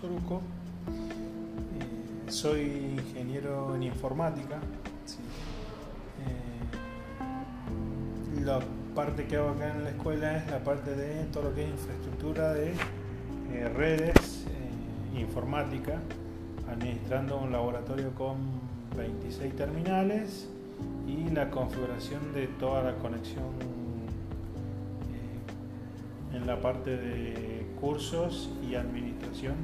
Soruco. Eh, soy ingeniero en informática. Eh, la parte que hago acá en la escuela es la parte de todo lo que es infraestructura de eh, redes, informática, administrando un laboratorio con 26 terminales y la configuración de toda la conexión en la parte de cursos y administración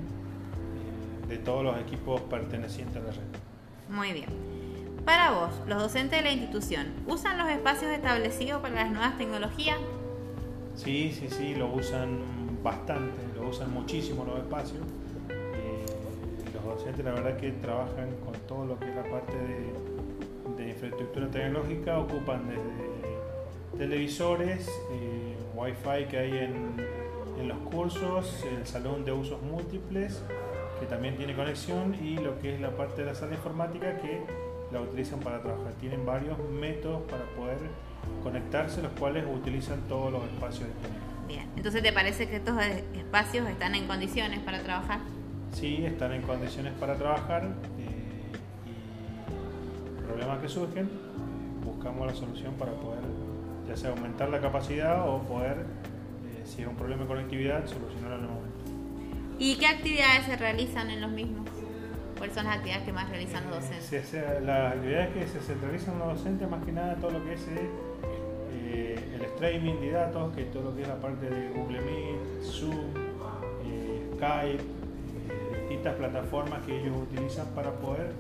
de todos los equipos pertenecientes a la red. Muy bien. Para vos, los docentes de la institución, ¿usan los espacios establecidos para las nuevas tecnologías? Sí, sí, sí, lo usan bastante, lo usan muchísimo los espacios. Eh, los docentes la verdad que trabajan con todo lo que es la parte de, de infraestructura tecnológica, ocupan desde televisores, eh, Wi-Fi que hay en, los cursos, el salón de usos múltiples que también tiene conexión y lo que es la parte de la sala informática que la utilizan para trabajar. Tienen varios métodos para poder conectarse, los cuales utilizan todos los espacios disponibles. Bien, entonces ¿te parece que estos espacios están en condiciones para trabajar? Sí, están en condiciones para trabajar eh, y problemas que surgen, buscamos la solución para poder ya sea aumentar la capacidad o poder, eh, si es un problema de conectividad, solucionarlo en el momento. ¿Y qué actividades se realizan en los mismos? ¿Cuáles son las actividades que más realizan los docentes? las actividades que se realizan los docentes, más que nada todo lo que es eh, el streaming de datos, que es todo lo que es la parte de Google Meet, Zoom, eh, Skype, distintas plataformas que ellos utilizan para poder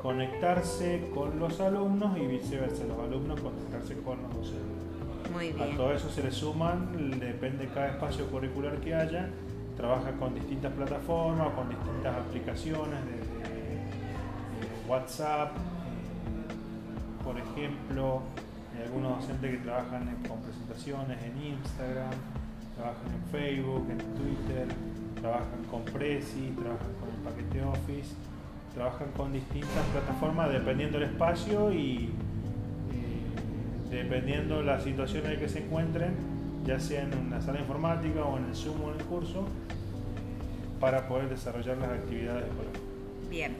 conectarse con los alumnos y viceversa, los alumnos conectarse con los docentes. A todo eso se le suman, depende de cada espacio curricular que haya, trabaja con distintas plataformas, con distintas aplicaciones, de WhatsApp, eh, por ejemplo, algunos docentes que trabajan con presentaciones en Instagram, trabajan en Facebook, en Twitter, trabajan con Prezi, trabajan con el paquete Office trabajan con distintas plataformas dependiendo del espacio y eh, dependiendo la situación en la que se encuentren, ya sea en una sala informática o en el Zoom o en el curso, para poder desarrollar las actividades escolares. Bien.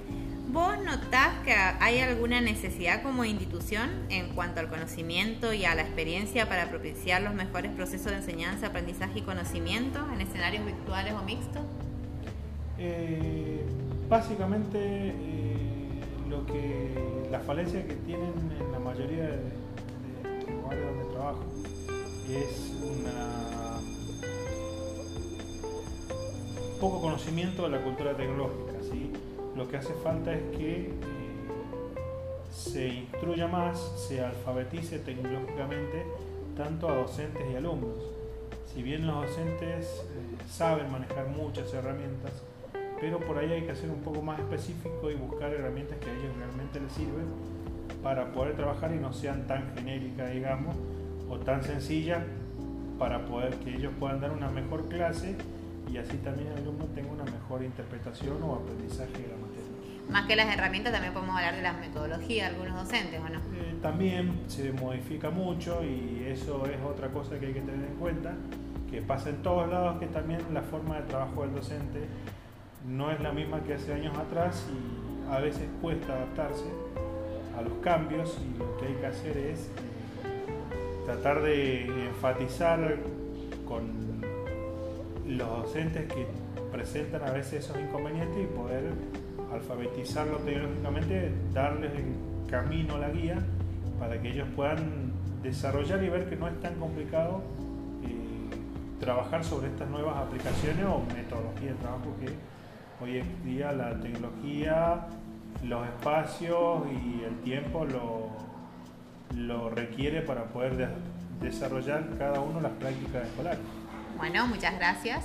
¿Vos notás que hay alguna necesidad como institución en cuanto al conocimiento y a la experiencia para propiciar los mejores procesos de enseñanza, aprendizaje y conocimiento en escenarios virtuales o mixtos? Eh, básicamente eh, lo que la falencia que tienen en la mayoría de, lugares donde trabajo es una poco conocimiento de la cultura tecnológica. ¿sí? Lo que hace falta es que eh, se instruya más, se alfabetice tecnológicamente tanto a docentes y alumnos. Si bien los docentes eh, saben manejar muchas herramientas, pero por ahí hay que ser un poco más específico y buscar herramientas que a ellos realmente les sirven para poder trabajar y no sean tan genéricas, digamos, o tan sencillas para poder que ellos puedan dar una mejor clase y así también el alumno tenga una mejor interpretación o aprendizaje de la materia. Más que las herramientas, también podemos hablar de las metodologías de algunos docentes, ¿o no? Eh, también se modifica mucho y eso es otra cosa que hay que tener en cuenta, que pasa en todos lados, que también la forma de trabajo del docente no es la misma que hace años atrás y a veces cuesta adaptarse a los cambios y lo que hay que hacer es eh, tratar de enfatizar con los docentes que presentan a veces esos inconvenientes y poder alfabetizarlo tecnológicamente, darles el camino, la guía, para que ellos puedan desarrollar y ver que no es tan complicado eh, trabajar sobre estas nuevas aplicaciones o metodologías de trabajo que Hoy en día la tecnología, los espacios y el tiempo lo, lo requiere para poder desarrollar cada uno las prácticas escolares. Bueno, muchas gracias.